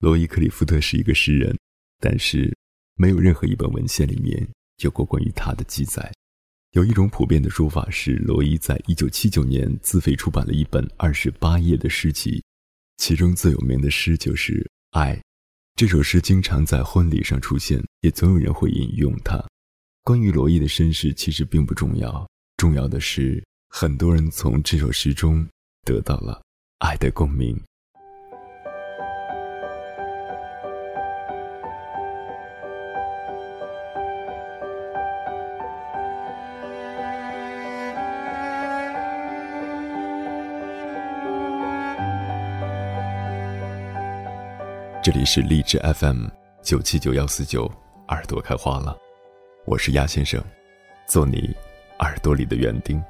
罗伊·克里夫特是一个诗人，但是没有任何一本文献里面有过关于他的记载。有一种普遍的说法是，罗伊在一九七九年自费出版了一本二十八页的诗集，其中最有名的诗就是《爱》。这首诗经常在婚礼上出现，也总有人会引用它。关于罗伊的身世其实并不重要，重要的是很多人从这首诗中得到了爱的共鸣。这里是荔枝 FM 九七九幺四九，耳朵开花了，我是鸭先生，做你耳朵里的园丁。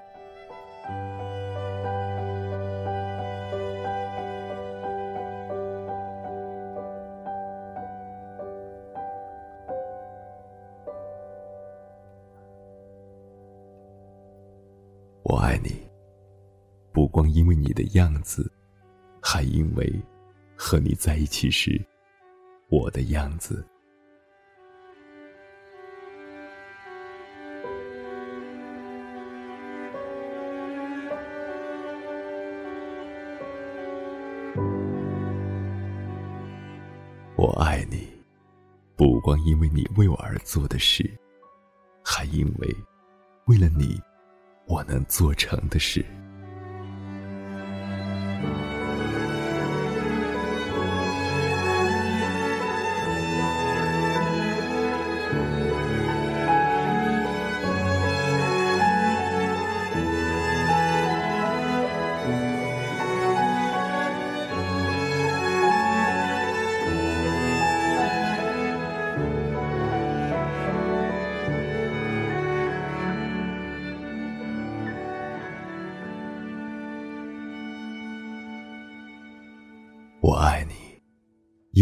我爱你，不光因为你的样子，还因为。和你在一起时，我的样子。我爱你，不光因为你为我而做的事，还因为为了你，我能做成的事。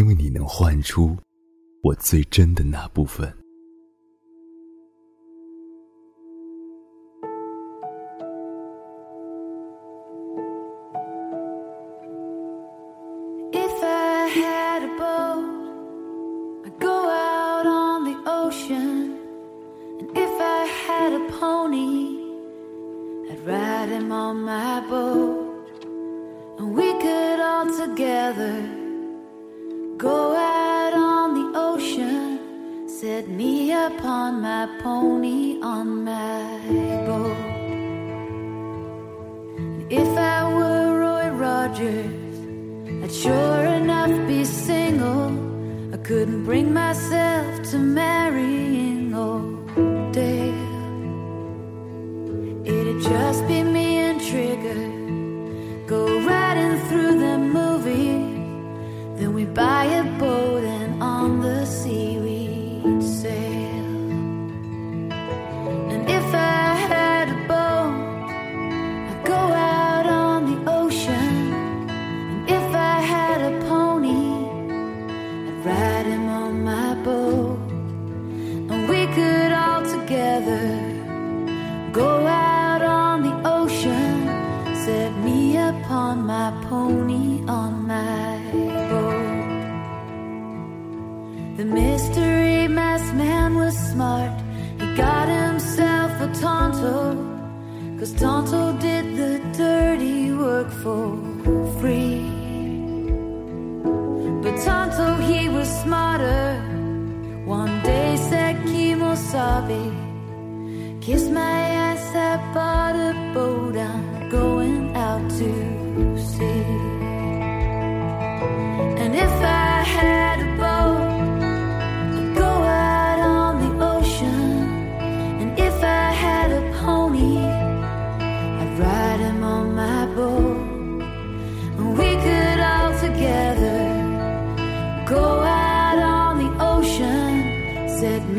因为你能唤出我最真的那部分。together, go out on the ocean, set me upon my pony on my boat. if I were Roy Rogers, I'd sure enough be single. I couldn't bring myself to marrying old Dale. It'd just be my pony on my boat. the mystery masked man was smart. He got himself a Tonto. Cause Tonto did the dirty work for free. But Tonto, he was smarter. One day said Kimosabe, Kiss my ass, I bought a boat. I'm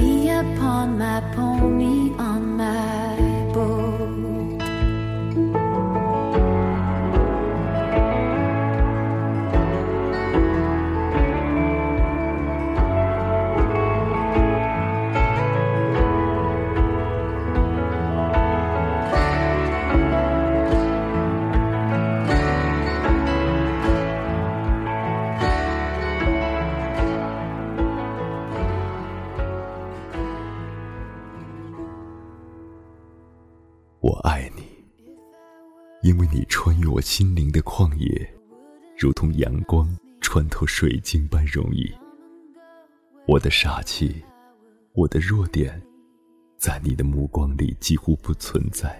me upon my pony on my 我心灵的旷野，如同阳光穿透水晶般容易。我的傻气，我的弱点，在你的目光里几乎不存在。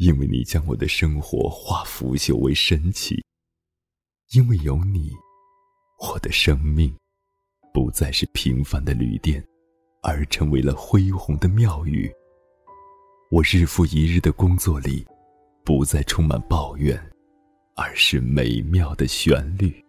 因为你将我的生活化腐朽为神奇。因为有你，我的生命不再是平凡的旅店，而成为了恢宏的庙宇。我日复一日的工作里，不再充满抱怨，而是美妙的旋律。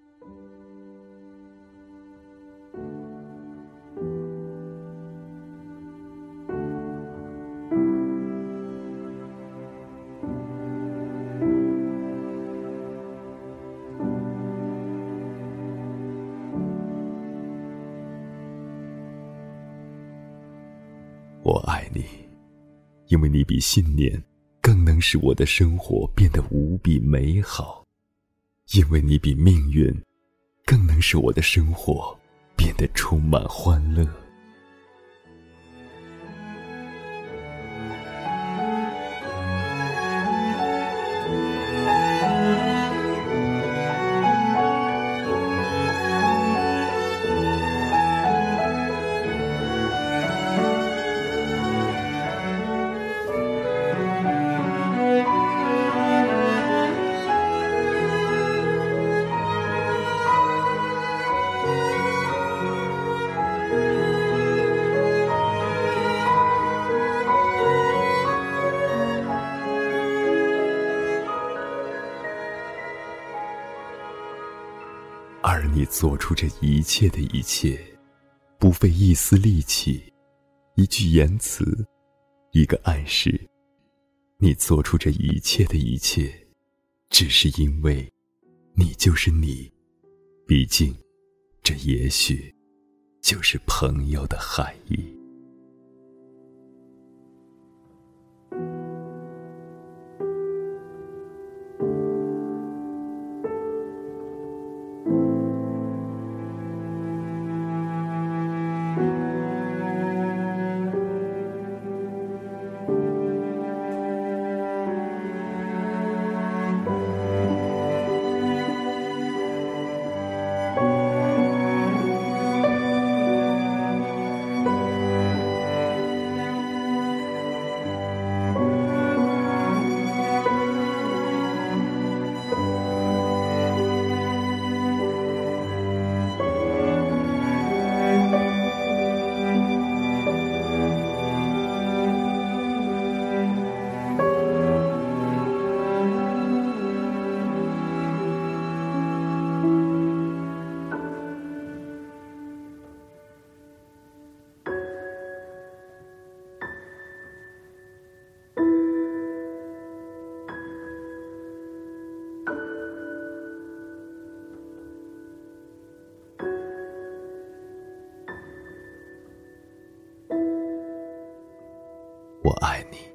因为你比信念更能使我的生活变得无比美好；因为你比命运更能使我的生活变得充满欢乐。你做出这一切的一切，不费一丝力气，一句言辞，一个暗示。你做出这一切的一切，只是因为，你就是你。毕竟，这也许，就是朋友的含义。我爱你。